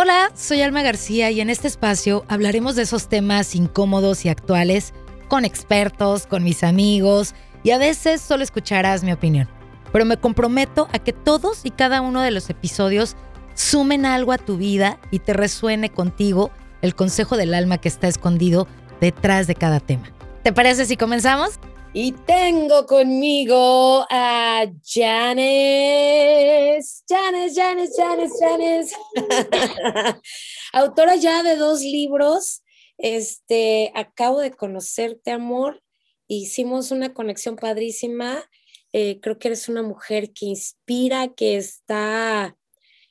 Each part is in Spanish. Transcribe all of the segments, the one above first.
Hola, soy Alma García y en este espacio hablaremos de esos temas incómodos y actuales con expertos, con mis amigos y a veces solo escucharás mi opinión. Pero me comprometo a que todos y cada uno de los episodios sumen algo a tu vida y te resuene contigo el consejo del alma que está escondido detrás de cada tema. ¿Te parece si comenzamos? Y tengo conmigo a Janice. Janice, Janice, Janice, Janice. Autora ya de dos libros. Este, acabo de conocerte, amor. Hicimos una conexión padrísima. Eh, creo que eres una mujer que inspira, que está,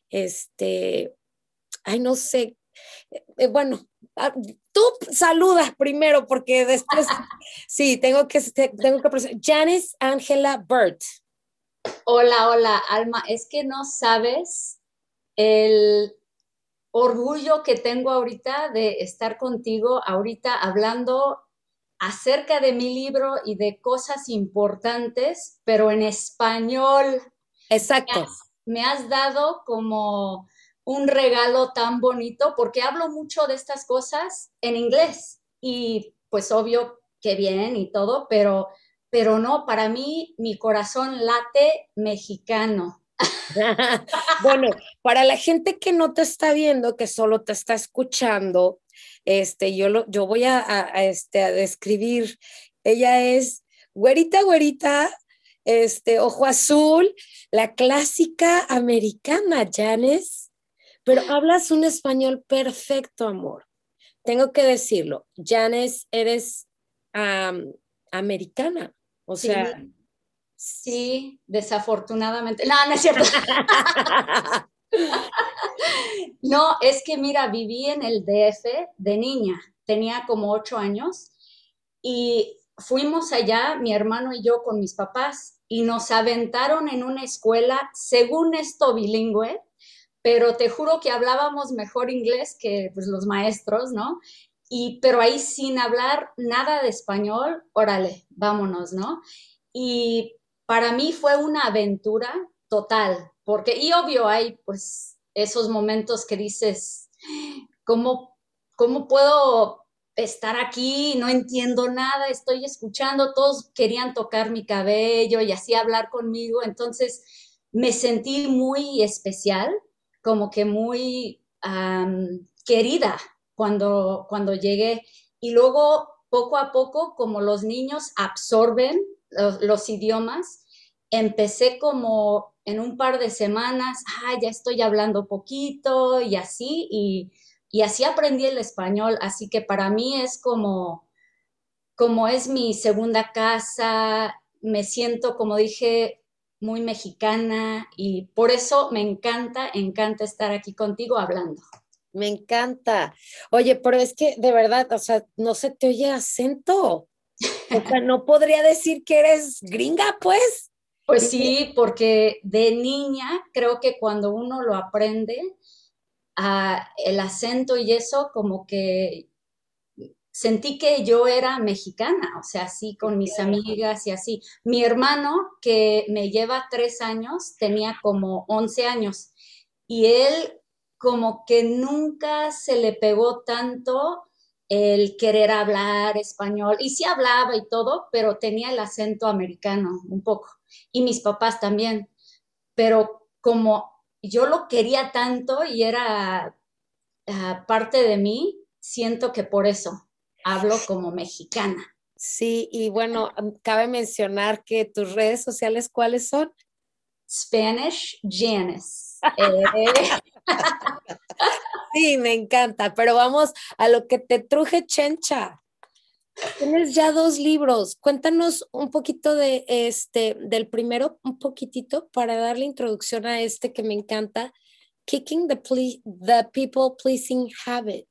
este, ay, no sé, eh, bueno, ah, tú saludas primero porque después, sí, tengo que, tengo que Janice Angela Burt. Hola, hola, Alma, es que no sabes el orgullo que tengo ahorita de estar contigo, ahorita hablando acerca de mi libro y de cosas importantes, pero en español. Exacto. me has dado como un regalo tan bonito porque hablo mucho de estas cosas en inglés y pues obvio que bien y todo, pero, pero no, para mí mi corazón late mexicano. bueno, para la gente que no te está viendo, que solo te está escuchando, este, yo, lo, yo voy a, este, a describir, ella es güerita, güerita, este, ojo azul, la clásica americana, Janice pero hablas un español perfecto, amor. Tengo que decirlo, Janice, eres americana, o sea... Sí, desafortunadamente. No, no es cierto. no, es que mira, viví en el DF de niña, tenía como ocho años y fuimos allá, mi hermano y yo, con mis papás, y nos aventaron en una escuela, según esto, bilingüe, pero te juro que hablábamos mejor inglés que pues, los maestros, ¿no? Y, pero ahí sin hablar nada de español, órale, vámonos, ¿no? Y para mí fue una aventura total, porque, y obvio hay pues esos momentos que dices, ¿cómo, cómo puedo estar aquí? No entiendo nada, estoy escuchando, todos querían tocar mi cabello y así hablar conmigo, entonces me sentí muy especial como que muy querida cuando, cuando llegué. Y luego, poco a poco, como los niños absorben los, idiomas, empecé como en un par de semanas, ah, ya estoy hablando poquito y así, y, y así aprendí el español. Así que para mí es como, como es mi segunda casa, me siento, como dije, muy mexicana y por eso me encanta, encanta estar aquí contigo hablando. Me encanta. Oye, pero es que de verdad, o sea, no se te oye acento. O sea, no podría decir que eres gringa, pues. Pues sí, porque de niña creo que cuando uno lo aprende, ah, el acento y eso, como que sentí que yo era mexicana, o sea, así con mis amigas y así. Mi hermano, que me lleva tres años, tenía como 11 años y él como que nunca se le pegó tanto el querer hablar español. Y sí hablaba y todo, pero tenía el acento americano un poco. Y mis papás también. Pero como yo lo quería tanto y era ah, parte de mí, siento que por eso hablo como mexicana. Sí, y bueno, cabe mencionar que tus redes sociales, ¿cuáles son? Spanish Janice. Eh. sí, me encanta, pero vamos a lo que te truje, Chencha. Tienes ya dos libros. Cuéntanos un poquito de este, del primero, un poquitito, para darle introducción a este que me encanta, Kicking the, the People Pleasing Habit.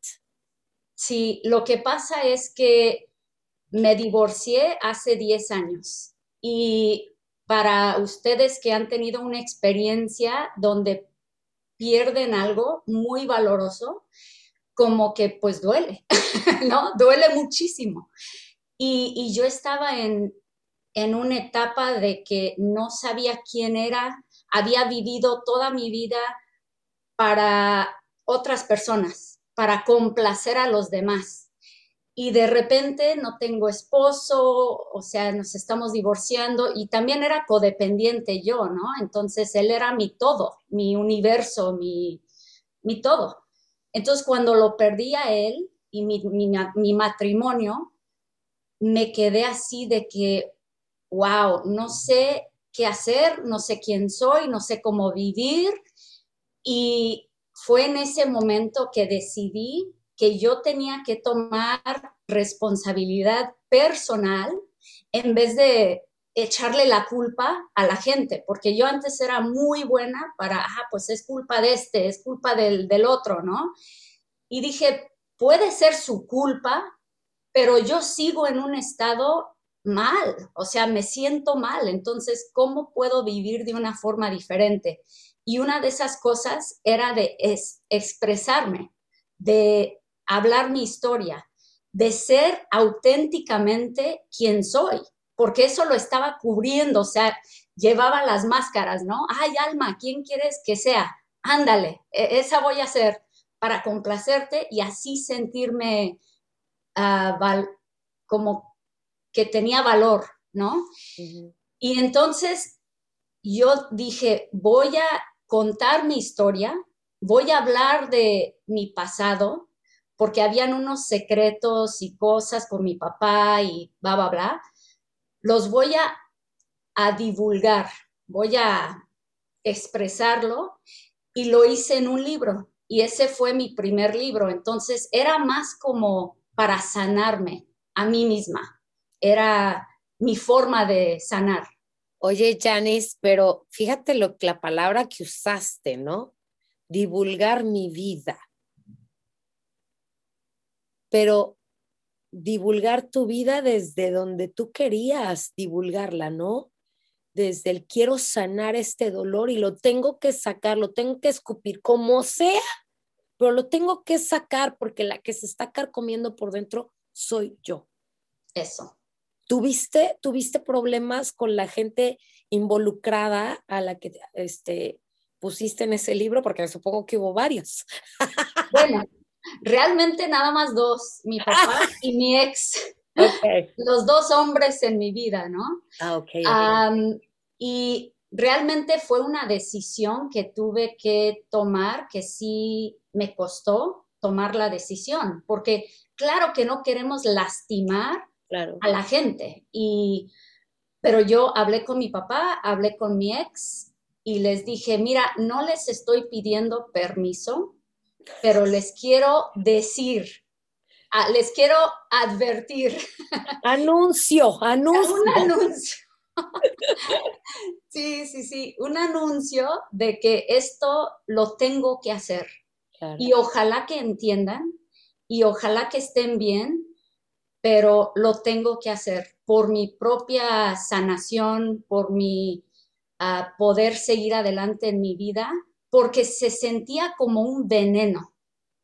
Sí, lo que pasa es que me divorcié hace 10 años y para ustedes que han tenido una experiencia donde pierden algo muy valoroso, como que pues duele, ¿no? Duele muchísimo. Y, yo estaba en, en una etapa de que no sabía quién era, había vivido toda mi vida para otras personas, para complacer a los demás. Y de repente no tengo esposo, o sea, nos estamos divorciando y también era codependiente yo, ¿no? Entonces él era mi todo, mi universo, mi, mi todo. Entonces cuando lo perdí a él y mi, mi matrimonio, me quedé así de que, wow, no sé qué hacer, no sé quién soy, no sé cómo vivir. Y fue en ese momento que decidí que yo tenía que tomar responsabilidad personal en vez de echarle la culpa a la gente, porque yo antes era muy buena para, ah, pues es culpa de este, es culpa del, del otro, ¿no? Y dije, puede ser su culpa, pero yo sigo en un estado mal, o sea, me siento mal, entonces, ¿cómo puedo vivir de una forma diferente? Y una de esas cosas era de expresarme, de hablar mi historia, de ser auténticamente quien soy, porque eso lo estaba cubriendo, o sea, llevaba las máscaras, ¿no? Ay, Alma, ¿quién quieres que sea? Ándale, e-, esa voy a ser para complacerte y así sentirme como que tenía valor, ¿no? Y entonces yo dije, voy a contar mi historia, voy a hablar de mi pasado, porque habían unos secretos y cosas con mi papá y bla, bla, bla. Los voy a, a divulgar, voy a expresarlo y lo hice en un libro. Y ese fue mi primer libro. Entonces era más como para sanarme a mí misma. Era mi forma de sanar. Oye, Janice, pero fíjate lo la palabra que usaste, ¿no? Divulgar mi vida. Pero divulgar tu vida desde donde tú querías divulgarla, ¿no? Desde el quiero sanar este dolor y lo tengo que sacar, lo tengo que escupir, como sea, pero lo tengo que sacar porque la que se está carcomiendo por dentro soy yo. Eso. ¿Tuviste, ¿Tuviste problemas con la gente involucrada a la que este, pusiste en ese libro? Porque supongo que hubo varios. Bueno, realmente nada más dos, mi papá y mi ex. Los dos hombres en mi vida, ¿no? Ah, ok. y realmente fue una decisión que tuve que tomar que sí me costó tomar la decisión, porque claro que no queremos lastimar a la gente. Y, pero yo hablé con mi papá, hablé con mi ex y les dije, mira, no les estoy pidiendo permiso, pero les quiero decir, les quiero advertir. Anuncio, anuncio. Un anuncio. sí, sí, sí, un anuncio de que esto lo tengo que hacer. Y ojalá que entiendan y ojalá que estén bien, pero lo tengo que hacer por mi propia sanación, por mi ah, poder seguir adelante en mi vida, porque se sentía como un veneno,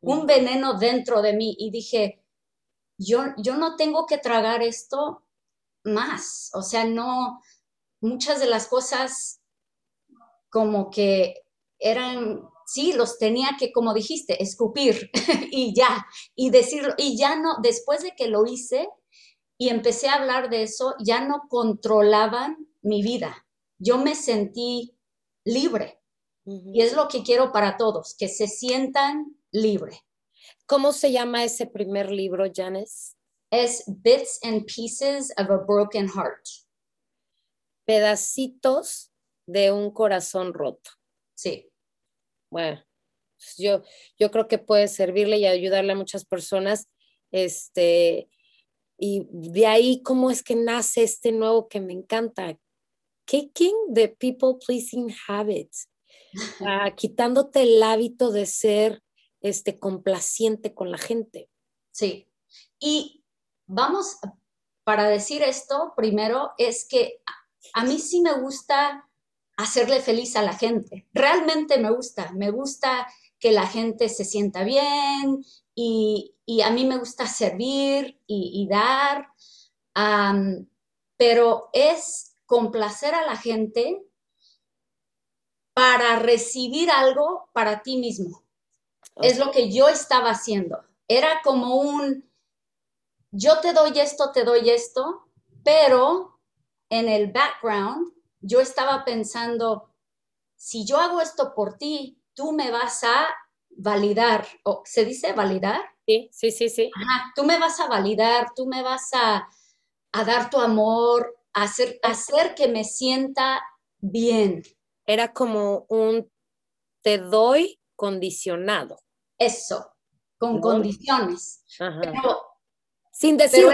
un veneno dentro de mí y dije, yo, yo no tengo que tragar esto más, o sea, no, muchas de las cosas como que eran sí, los tenía que, como dijiste, escupir y ya, y decirlo, y ya no, después de que lo hice y empecé a hablar de eso, ya no controlaban mi vida. Yo me sentí libre. Y es lo que quiero para todos, que se sientan libre. ¿Cómo se llama ese primer libro, Janice? Es Bits and Pieces of a Broken Heart. Pedacitos de un corazón roto. Sí bueno, pues, yo, yo creo que puede servirle y ayudarle a muchas personas. Este, y de ahí, ¿cómo es que nace este nuevo que me encanta? Kicking the people pleasing habits. Ah, quitándote el hábito de ser este, complaciente con la gente. Sí. Y vamos, para decir esto, primero es que a mí sí me gusta hacerle feliz a la gente. Realmente me gusta, me gusta que la gente se sienta bien y, a mí me gusta servir y, dar, pero es complacer a la gente para recibir algo para ti mismo. Es lo que yo estaba haciendo. Era como un, yo te doy esto, te doy esto, pero en el background yo estaba pensando, si yo hago esto por ti, tú me vas a validar, o se dice validar. Sí, sí, sí, sí. tú me vas a validar, tú me vas a, dar tu amor, a hacer, hacer que me sienta bien. Era como un te doy condicionado. Eso, con condiciones. sin decirlo.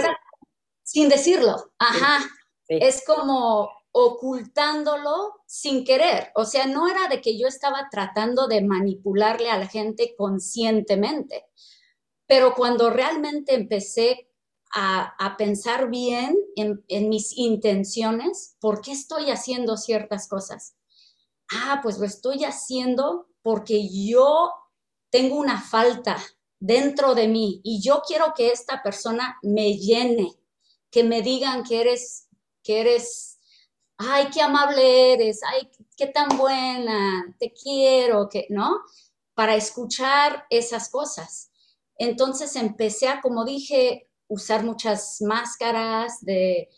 sin decirlo, ajá. Es como ocultándolo sin querer. O sea, no era de que yo estaba tratando de manipularle a la gente conscientemente, pero cuando realmente empecé a, pensar bien en, en, mis intenciones, ¿por qué estoy haciendo ciertas cosas? Ah, pues lo estoy haciendo porque yo tengo una falta dentro de mí y yo quiero que esta persona me llene, que me digan que eres, que eres ay, qué amable eres, ay, qué tan buena, te quiero, que, ¿no? Para escuchar esas cosas. Entonces empecé a, como dije, usar muchas máscaras de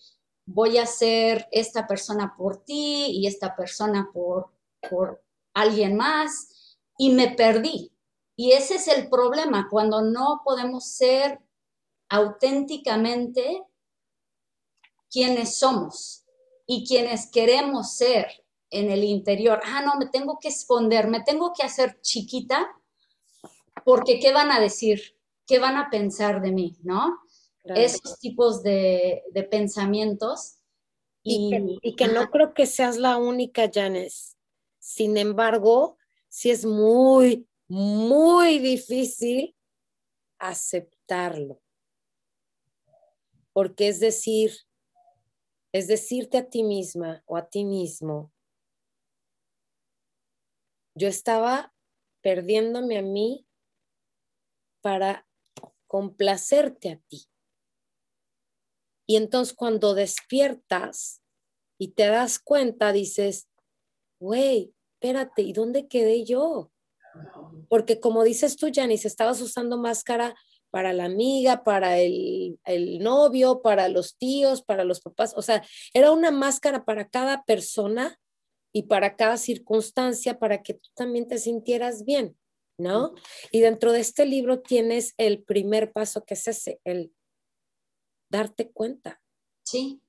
voy a ser esta persona por ti y esta persona por, por alguien más y me perdí. Y ese es el problema, cuando no podemos ser auténticamente quienes somos y quienes queremos ser en el interior, ah, no, me tengo que esconder, me tengo que hacer chiquita, porque ¿qué van a decir? ¿Qué van a pensar de mí? ¿No? Esos tipos de, pensamientos. Y, que, no creo que seas la única, Janes. Sin embargo, sí es muy, muy difícil aceptarlo. Porque es decir, es decirte a ti misma o a ti mismo, yo estaba perdiéndome a mí para complacerte a ti. Y entonces cuando despiertas y te das cuenta, dices, güey, espérate, ¿y dónde quedé yo? Porque como dices tú, Janice, estabas usando máscara para la amiga, para el, novio, para los tíos, para los papás. O sea, era una máscara para cada persona y para cada circunstancia para que tú también te sintieras bien, ¿no? Y dentro de este libro tienes el primer paso que es ese, el darte cuenta. Sí.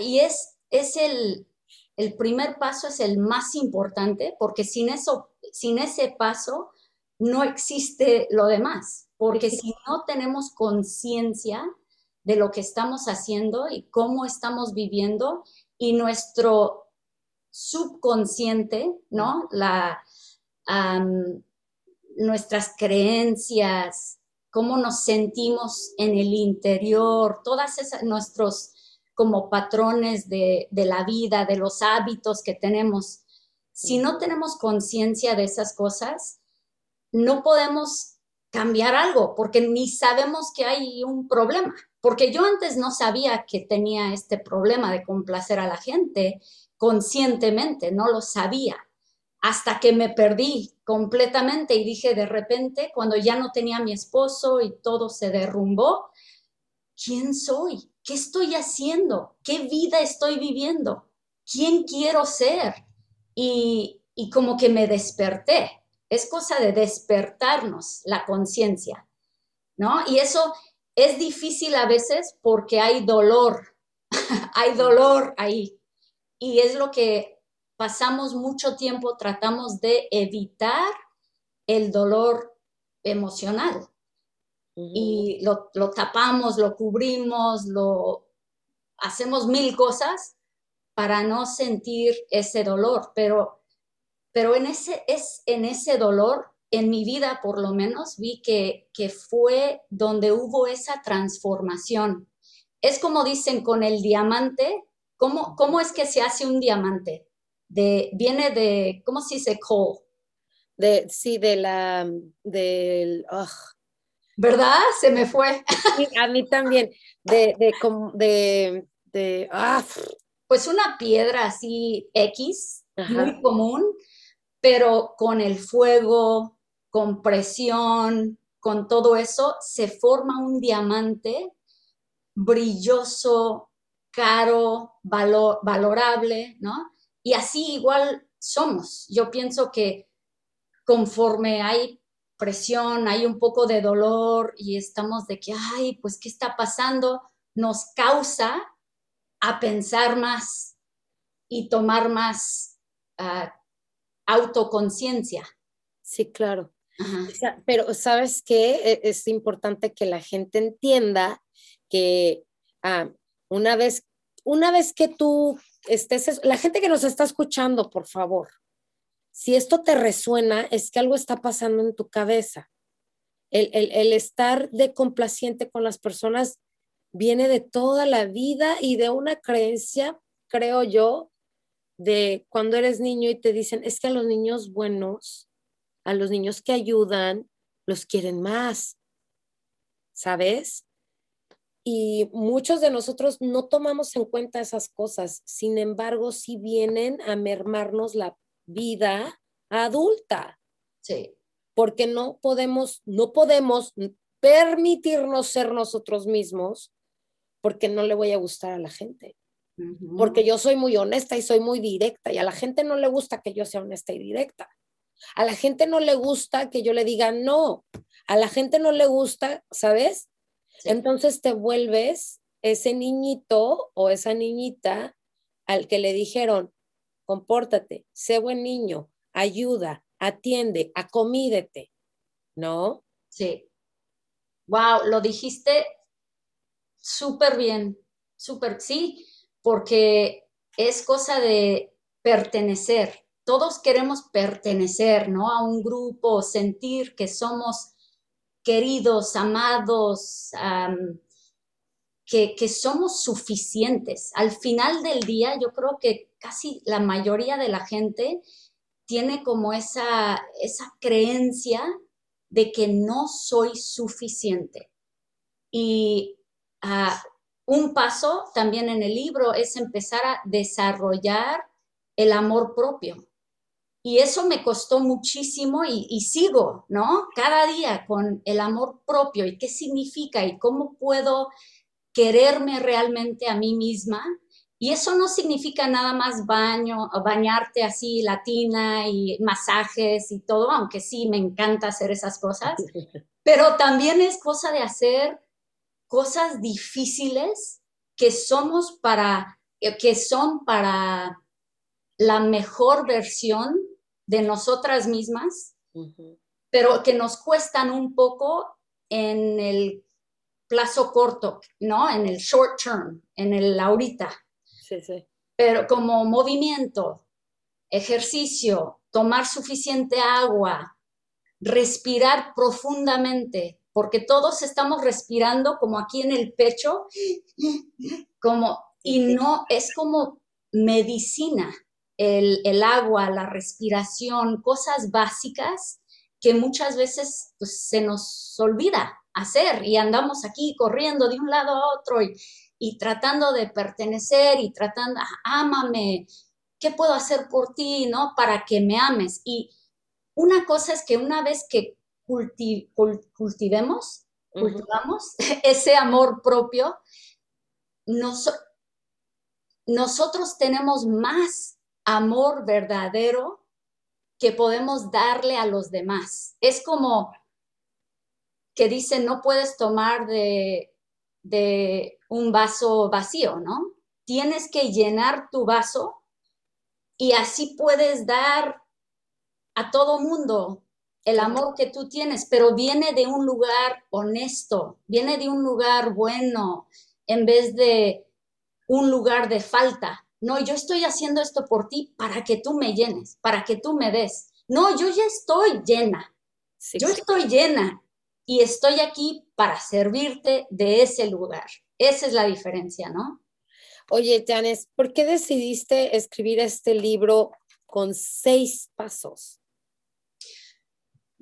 y es, es el, el primer paso, es el más importante, porque sin eso, sin ese paso, no existe lo demás porque si no tenemos conciencia de lo que estamos haciendo y cómo estamos viviendo y nuestro subconsciente, ¿no? La, nuestras creencias, cómo nos sentimos en el interior, todas esas, nuestros como patrones de, de la vida, de los hábitos que tenemos. Si no tenemos conciencia de esas cosas, no podemos cambiar algo, porque ni sabemos que hay un problema, porque yo antes no sabía que tenía este problema de complacer a la gente conscientemente, no lo sabía, hasta que me perdí completamente y dije de repente, cuando ya no tenía mi esposo y todo se derrumbó, ¿quién soy? ¿Qué estoy haciendo? ¿Qué vida estoy viviendo? ¿Quién quiero ser? Y, y como que me desperté es cosa de despertarnos la conciencia, ¿no? Y eso es difícil a veces porque hay dolor, hay dolor ahí. Y es lo que pasamos mucho tiempo, tratamos de evitar el dolor emocional. Y lo, lo tapamos, lo cubrimos, lo hacemos mil cosas para no sentir ese dolor, pero pero en ese, es en ese dolor, en mi vida por lo menos, vi que, que fue donde hubo esa transformación. Es como dicen con el diamante, ¿cómo, cómo es que se hace un diamante? De, viene de, ¿cómo se dice coal? De, sí, de la, del, ¿verdad? Se me fue. a mí también, de, de, de, de ah. Pues una piedra así X, muy común, pero con el fuego, con presión, con todo eso, se forma un diamante brilloso, caro, valorable, ¿no? Y así igual somos. Yo pienso que conforme hay presión, hay un poco de dolor y estamos de que, ay, pues, ¿qué está pasando? Nos causa a pensar más y tomar más uh, autoconciencia. Sí, claro. Pero sabes qué, e, es importante que la gente entienda que ah, una vez, una vez que tú estés, la gente que nos está escuchando, por favor, si esto te resuena, es que algo está pasando en tu cabeza. El, el, estar de complaciente con las personas viene de toda la vida y de una creencia, creo yo, de cuando eres niño y te dicen, es que a los niños buenos, a los niños que ayudan, los quieren más, ¿sabes? Y muchos de nosotros no tomamos en cuenta esas cosas, sin embargo, sí vienen a mermarnos la vida adulta. Sí. Porque no podemos, no podemos permitirnos ser nosotros mismos porque no le voy a gustar a la gente. Porque yo soy muy honesta y soy muy directa y a la gente no le gusta que yo sea honesta y directa. A la gente no le gusta que yo le diga no. A la gente no le gusta, ¿sabes? Entonces te vuelves ese niñito o esa niñita al que le dijeron, compórtate, sé buen niño, ayuda, atiende, acomídete, ¿no? Sí. Wow, lo dijiste súper bien, súper, sí, porque es cosa de pertenecer. Todos queremos pertenecer, ¿no? A un grupo, sentir que somos queridos, amados, que, que, somos suficientes. Al final del día, yo creo que casi la mayoría de la gente tiene como esa, esa creencia de que no soy suficiente. Y ah, un paso también en el libro es empezar a desarrollar el amor propio. Y eso me costó muchísimo y, sigo, ¿no? Cada día con el amor propio y qué significa y cómo puedo quererme realmente a mí misma. Y eso no significa nada más baño, bañarte así latina y masajes y todo, aunque sí me encanta hacer esas cosas, pero también es cosa de hacer cosas difíciles que somos para, que son para la mejor versión de nosotras mismas, pero que nos cuestan un poco en el plazo corto, ¿no? En el short term, en el ahorita. Sí, sí. Pero como movimiento, ejercicio, tomar suficiente agua, respirar profundamente, porque todos estamos respirando como aquí en el pecho, como, y no, es como medicina, el, agua, la respiración, cosas básicas que muchas veces pues, se nos olvida hacer y andamos aquí corriendo de un lado a otro y, y tratando de pertenecer y tratando, ámame, ¿qué puedo hacer por ti, no? Para que me ames. Y una cosa es que una vez que cultivemos, cultivamos ese amor propio, nosotros tenemos más amor verdadero que podemos darle a los demás. Es como que dice, no puedes tomar de, de un vaso vacío, ¿no? Tienes que llenar tu vaso y así puedes dar a todo mundo el amor que tú tienes, pero viene de un lugar honesto, viene de un lugar bueno, en vez de un lugar de falta. No, yo estoy haciendo esto por ti para que tú me llenes, para que tú me des. No, yo ya estoy llena. yo estoy llena y estoy aquí para servirte de ese lugar. Esa es la diferencia, ¿no? Oye, Janes, ¿por qué decidiste escribir este libro con seis pasos?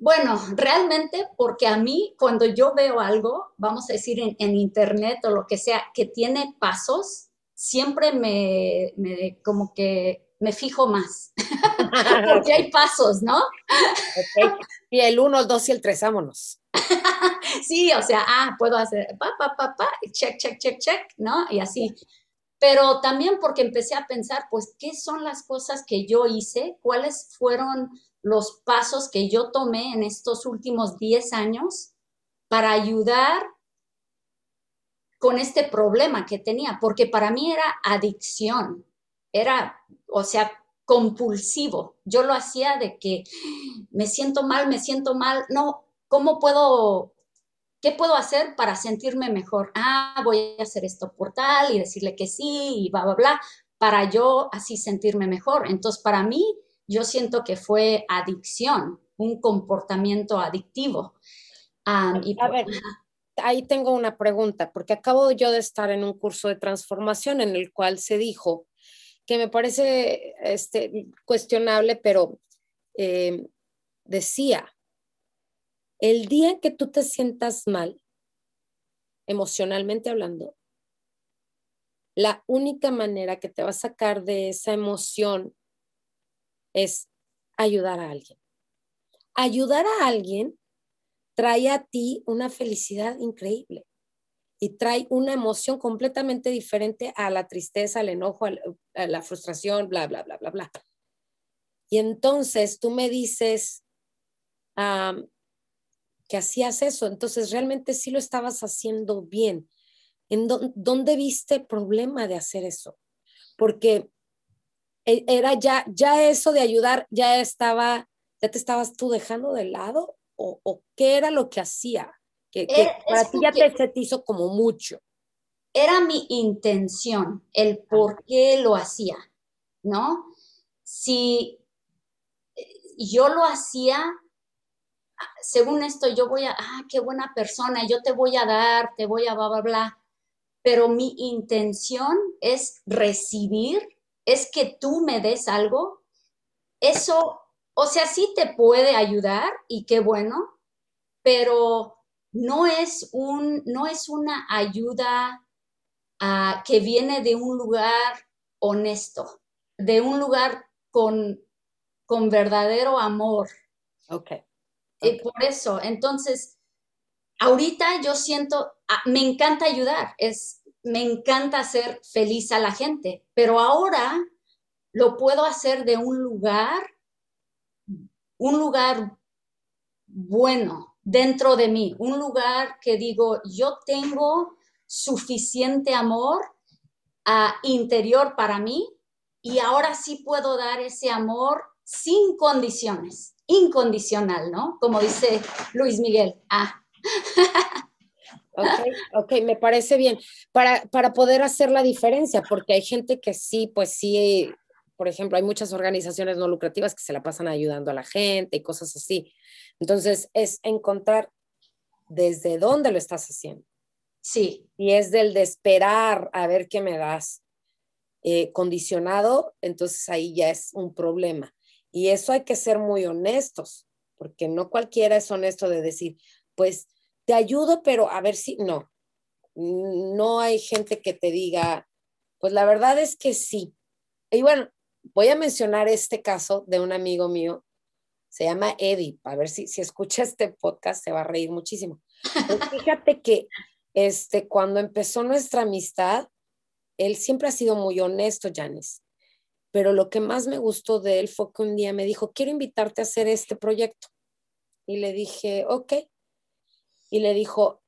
Bueno, realmente porque a mí cuando yo veo algo, vamos a decir en, internet o lo que sea, que tiene pasos, siempre me, como que me fijo más, porque hay pasos, ¿no? Y el uno, el dos y el tres, vámonos. sí, o sea, ah, puedo hacer pa, pa, pa, pa, check, check, check, check, ¿no? Y así. Pero también porque empecé a pensar, pues, ¿qué son las cosas que yo hice? ¿Cuáles fueron los pasos que yo tomé en estos últimos 10 años para ayudar con este problema que tenía? Porque para mí era adicción, era, o sea, compulsivo. Yo lo hacía de que me siento mal, me siento mal. No, ¿cómo puedo, qué puedo hacer para sentirme mejor? Ah, voy a hacer esto por tal y decirle que sí y bla, bla, bla, para yo así sentirme mejor. Entonces, para mí, yo siento que fue adicción, un comportamiento adictivo. y, a ver, ahí tengo una pregunta, porque acabo yo de estar en un curso de transformación en el cual se dijo que me parece este, cuestionable, pero eh, decía, el día que tú te sientas mal, emocionalmente hablando, la única manera que te va a sacar de esa emoción es ayudar a alguien. Ayudar a alguien trae a ti una felicidad increíble y trae una emoción completamente diferente a la tristeza, al enojo, a la frustración, bla, bla, bla, bla, bla. Y entonces tú me dices que hacías eso, entonces realmente sí lo estabas haciendo bien. ¿En dónde viste problema de hacer eso? Porque era ya, ya eso de ayudar, ya estaba, ya te estabas tú dejando de lado o, qué era lo que hacía, que, para ti ya te, te hizo como mucho. Era mi intención, el por qué lo hacía, ¿no? Si eh, yo lo hacía, según esto, yo voy a, ah, qué buena persona, yo te voy a dar, te voy a bla, bla, bla, pero mi intención es recibir es que tú me des algo, eso, o sea, sí te puede ayudar y qué bueno, pero no es, un, no es una ayuda ah, que viene de un lugar honesto, de un lugar con, con verdadero amor. Ok. Y por eso, entonces, ahorita yo siento, ah, me encanta ayudar, es, me encanta hacer feliz a la gente, pero ahora lo puedo hacer de un lugar, un lugar bueno dentro de mí, un lugar que digo, yo tengo suficiente amor uh, interior para mí y ahora sí puedo dar ese amor sin condiciones, incondicional, ¿no? Como dice Luis Miguel. Ah. Ok, ok, me parece bien. Para, para poder hacer la diferencia, porque hay gente que sí, pues sí, por ejemplo, hay muchas organizaciones no lucrativas que se la pasan ayudando a la gente y cosas así. Entonces, es encontrar desde dónde lo estás haciendo. Sí. Y es del de esperar a ver qué me das eh, condicionado, entonces ahí ya es un problema. Y eso hay que ser muy honestos, porque no cualquiera es honesto de decir, pues te ayudo, pero a ver si no. No hay gente que te diga, pues la verdad es que sí. Y bueno, voy a mencionar este caso de un amigo mío, se llama Eddie, a ver si, si escucha este podcast se va a reír muchísimo. Pues fíjate que este, cuando empezó nuestra amistad, él siempre ha sido muy honesto, Janis, pero lo que más me gustó de él fue que un día me dijo, quiero invitarte a hacer este proyecto. Y le dije, ok, y le dijo,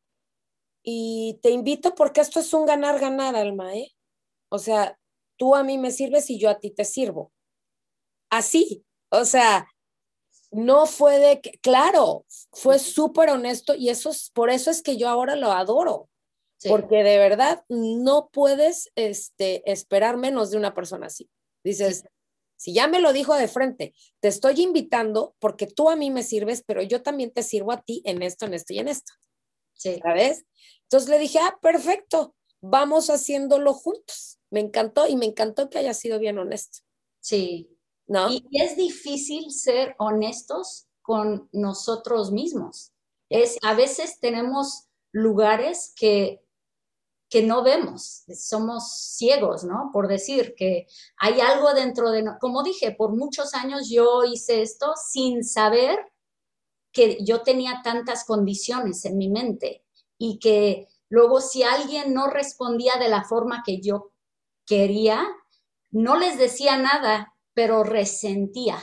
y te invito porque esto es un ganar-ganar, Alma, ¿eh? O sea, tú a mí me sirves y yo a ti te sirvo. Así, o sea, no fue de que, claro, fue súper honesto y eso es, por eso es que yo ahora lo adoro. Porque de verdad no puedes este, esperar menos de una persona así. Dices, si ya me lo dijo de frente, te estoy invitando porque tú a mí me sirves, pero yo también te sirvo a ti en esto, en esto y en esto. Sí. ¿Sabes? Entonces le dije, ah, perfecto, vamos haciéndolo juntos. Me encantó y me encantó que haya sido bien honesto. Sí. ¿No? Y es difícil ser honestos con nosotros mismos. Es, a veces tenemos lugares que que no vemos, somos ciegos, ¿no? Por decir que hay algo dentro de, como dije, por muchos años yo hice esto sin saber que yo tenía tantas condiciones en mi mente y que luego si alguien no respondía de la forma que yo quería, no les decía nada, pero resentía.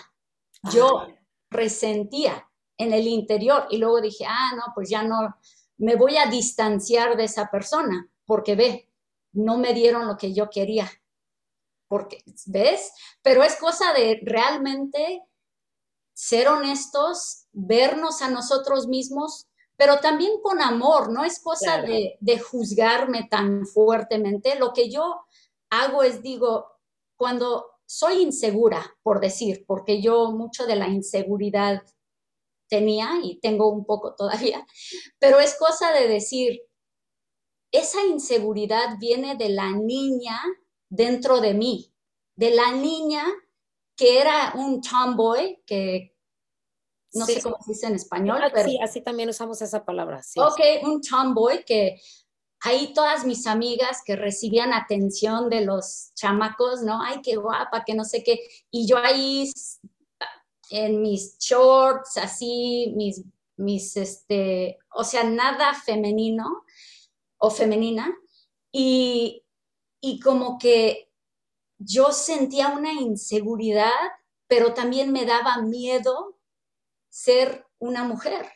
Yo resentía en el interior y luego dije, ah, no, pues ya no, me voy a distanciar de esa persona porque ve, no me dieron lo que yo quería. Porque, ¿ves? Pero es cosa de realmente ser honestos, vernos a nosotros mismos, pero también con amor, no es cosa de, de juzgarme tan fuertemente. Lo que yo hago es, digo, cuando soy insegura, por decir, porque yo mucho de la inseguridad tenía y tengo un poco todavía, pero es cosa de decir, esa inseguridad viene de la niña dentro de mí, de la niña que era un tomboy, que no sé cómo se dice en español. Ah, pero, sí, así también usamos esa palabra. Sí, ok, un tomboy que ahí todas mis amigas que recibían atención de los chamacos, ¿no? Ay, qué guapa, que no sé qué. Y yo ahí en mis shorts, así, mis, mis, este, o sea, nada femenino o femenina y, como que yo sentía una inseguridad, pero también me daba miedo ser una mujer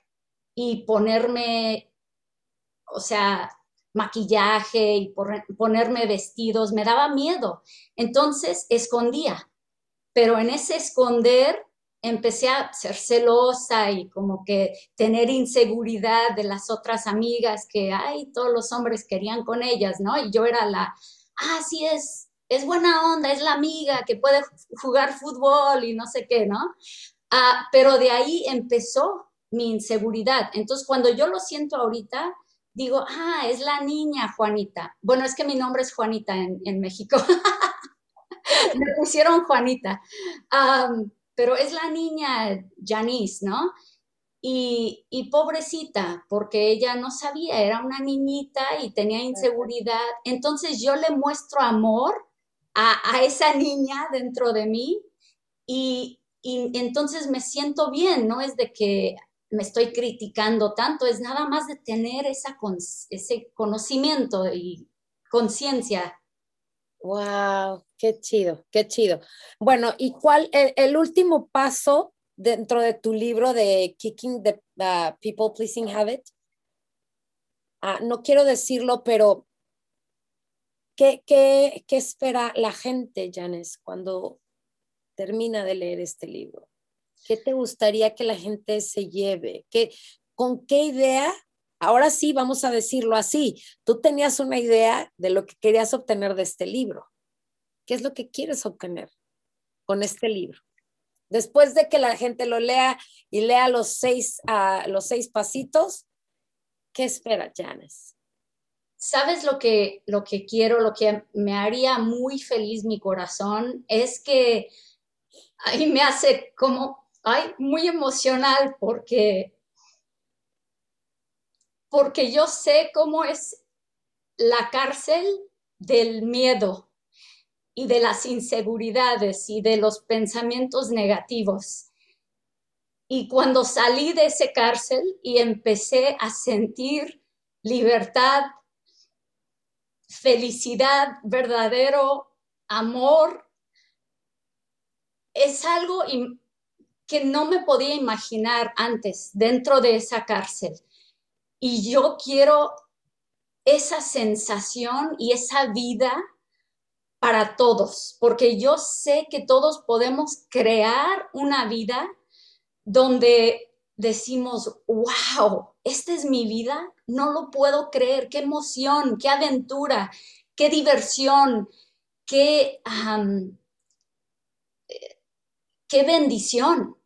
y ponerme, o sea, maquillaje y ponerme vestidos, me daba miedo. Entonces escondía, pero en ese esconder empecé a ser celosa y como que tener inseguridad de las otras amigas que, ay, todos los hombres querían con ellas, ¿no? Y yo era la, ah, sí, es, es buena onda, es la amiga que puede jugar fútbol y no sé qué, ¿no? Ah, pero de ahí empezó mi inseguridad. Entonces, cuando yo lo siento ahorita, digo, ah, es la niña Juanita. Bueno, es que mi nombre es Juanita en, en México. Me pusieron Juanita pero es la niña Janice, ¿no? Y, pobrecita, porque ella no sabía, era una niñita y tenía inseguridad. Entonces yo le muestro amor a, esa niña dentro de mí y, entonces me siento bien, no es de que me estoy criticando tanto, es nada más de tener esa, ese conocimiento y conciencia Wow, qué chido, qué chido. Bueno, ¿y cuál el, último paso dentro de tu libro de Kicking the People Pleasing Habit? Ah, no quiero decirlo, pero ¿qué, qué, qué espera la gente, Janes, cuando termina de leer este libro? ¿Qué te gustaría que la gente se lleve? ¿Qué, ¿Con qué idea Ahora sí, vamos a decirlo así, tú tenías una idea de lo que querías obtener de este libro. ¿Qué es lo que quieres obtener con este libro? Después de que la gente lo lea y lea los seis, uh, los seis pasitos, ¿qué espera Janice? ¿Sabes lo que, lo que quiero, lo que me haría muy feliz mi corazón? Es que ahí me hace como, ay, muy emocional porque porque yo sé cómo es la cárcel del miedo y de las inseguridades y de los pensamientos negativos. Y cuando salí de ese cárcel y empecé a sentir libertad, felicidad, verdadero amor, es algo que no me podía imaginar antes dentro de esa cárcel. Y yo quiero esa sensación y esa vida para todos, porque yo sé que todos podemos crear una vida donde decimos, wow, esta es mi vida, no lo puedo creer, qué emoción, qué aventura, qué diversión, qué, qué bendición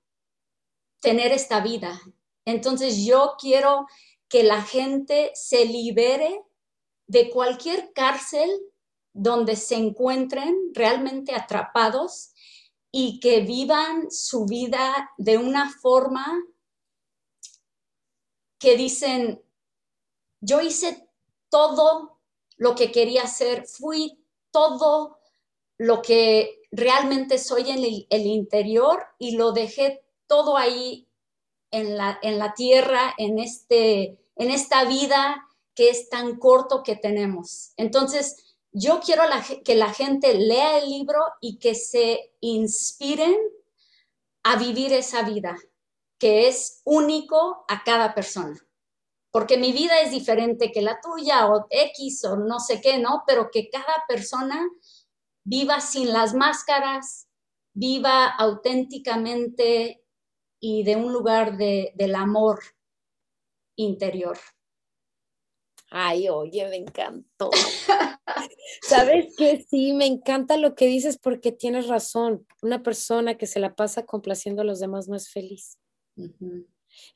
tener esta vida. Entonces yo quiero que la gente se libere de cualquier cárcel donde se encuentren realmente atrapados y que vivan su vida de una forma que dicen, yo hice todo lo que quería ser, fui todo lo que realmente soy en el, interior y lo dejé todo ahí en la, en la tierra, en, este, en esta vida que es tan corto que tenemos. Entonces, yo quiero que la gente lea el libro y que se inspiren a vivir esa vida, que es único a cada persona. Porque mi vida es diferente que la tuya o X o no sé qué, ¿no? Pero que cada persona viva sin las máscaras, viva auténticamente y de un lugar de, del amor interior. Ay, oye, me encantó. ¿Sabes qué? Sí, me encanta lo que dices porque tienes razón. Una persona que se la pasa complaciendo a los demás no es feliz.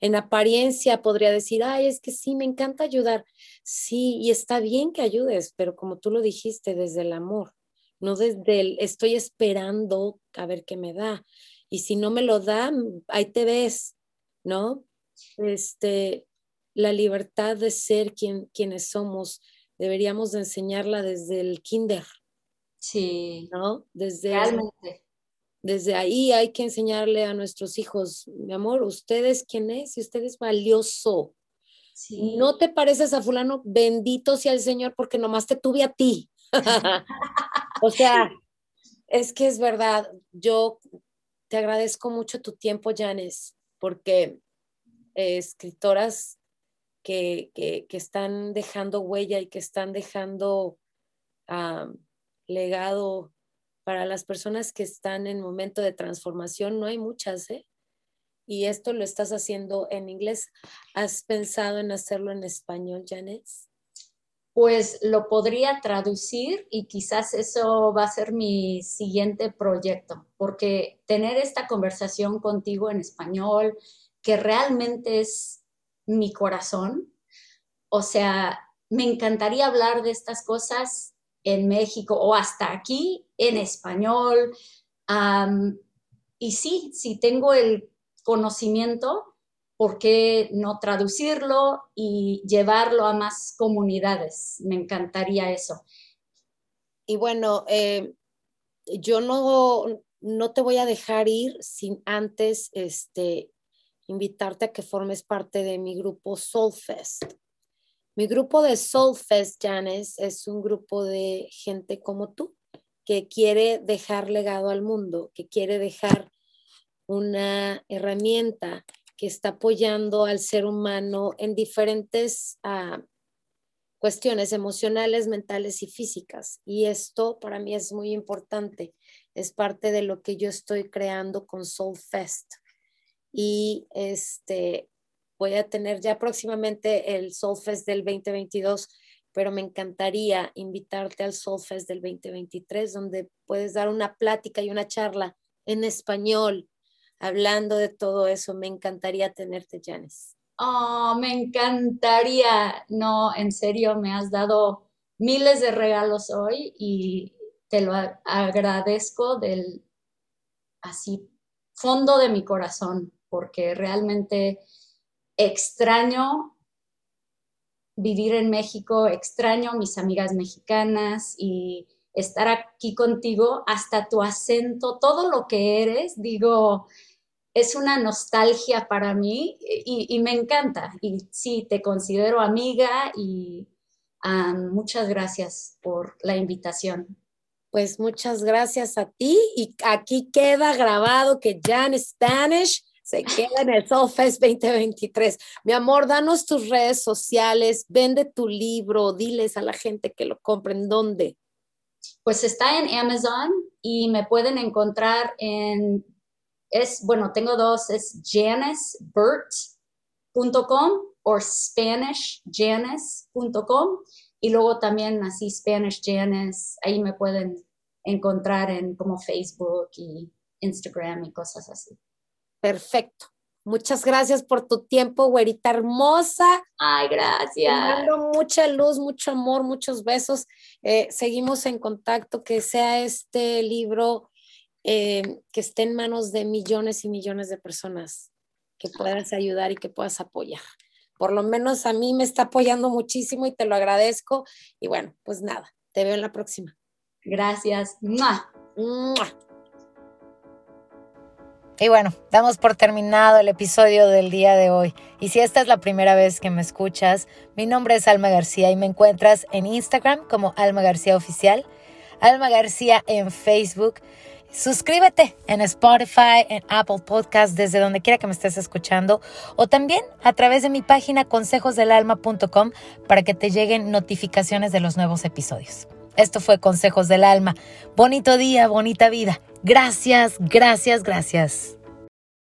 En apariencia podría decir, ay, es que sí, me encanta ayudar. Sí, y está bien que ayudes, pero como tú lo dijiste, desde el amor, no desde el estoy esperando a ver qué me da. Y si no me lo da, ahí te ves, ¿no? Este, la libertad de ser quien, quienes somos, deberíamos de enseñarla desde el kinder. Sí. ¿No? Desde, desde ahí hay que enseñarle a nuestros hijos, mi amor, usted es quien es y usted es valioso. No te pareces a fulano, bendito sea el Señor porque nomás te tuve a ti. o sea, es que es verdad, yo te agradezco mucho tu tiempo, Janes, porque eh, escritoras que, están dejando huella y que están dejando legado para las personas que están en momento de transformación. No hay muchas, ¿eh? Y esto lo estás haciendo en inglés. ¿Has pensado en hacerlo en español, Janet? Pues lo podría traducir y quizás eso va a ser mi siguiente proyecto, porque tener esta conversación contigo en español, que realmente es mi corazón. O sea, me encantaría hablar de estas cosas en México o hasta aquí en español. y sí, si tengo el conocimiento, ¿por qué no traducirlo y llevarlo a más comunidades? Me encantaría eso. Y bueno, eh, yo no, no te voy a dejar ir sin antes este, invitarte a que formes parte de mi grupo Soulfest. Mi grupo de Soulfest, Janes, es un grupo de gente como tú que quiere dejar legado al mundo, que quiere dejar una herramienta que está apoyando al ser humano en diferentes ah, cuestiones emocionales, mentales y físicas. Y esto para mí es muy importante. Es parte de lo que yo estoy creando con Soulfest y este, voy a tener ya próximamente el Soulfest del 2022, pero me encantaría invitarte al Soulfest del 2023, donde puedes dar una plática y una charla en español, hablando de todo eso. Me encantaría tenerte, Janice. Oh, me encantaría. No, en serio, me has dado miles de regalos hoy y te lo agradezco del así fondo de mi corazón porque realmente extraño vivir en México, extraño mis amigas mexicanas y estar aquí contigo, hasta tu acento, todo lo que eres, digo, es una nostalgia para mí y, me encanta. Y sí, te considero amiga y muchas gracias por la invitación. Pues muchas gracias a ti y aquí queda grabado que Jan Spanish se queda en el Soulfest 2023. Mi amor, danos tus redes sociales, vende tu libro, diles a la gente que lo compren, ¿dónde? Pues está en Amazon y me pueden encontrar en, es, bueno, tengo dos, es janisbert.com o SpanishJanis.com y luego también así Spanish Janice, ahí me pueden encontrar en como Facebook y Instagram y cosas así. Perfecto. Muchas gracias por tu tiempo, güerita hermosa. Ay, gracias. Te mando mucha luz, mucho amor, muchos besos. Eh, seguimos en contacto, que sea este libro eh, que esté en manos de millones y millones de personas, que puedas ayudar y que puedas apoyar. por lo menos a mí me está apoyando muchísimo y te lo agradezco. Y bueno, pues nada, te veo en la próxima. Gracias. Y bueno, damos por terminado el episodio del día de hoy. Y si esta es la primera vez que me escuchas, mi nombre es Alma García y me encuentras en Instagram como Alma García Oficial, Alma García en Facebook. Suscríbete en Spotify, en Apple Podcast, desde donde quiera que me estés escuchando, o también a través de mi página consejosdelalma.com para que te lleguen notificaciones de los nuevos episodios. Esto fue Consejos del Alma. Bonito día, bonita vida. Gracias, gracias, gracias.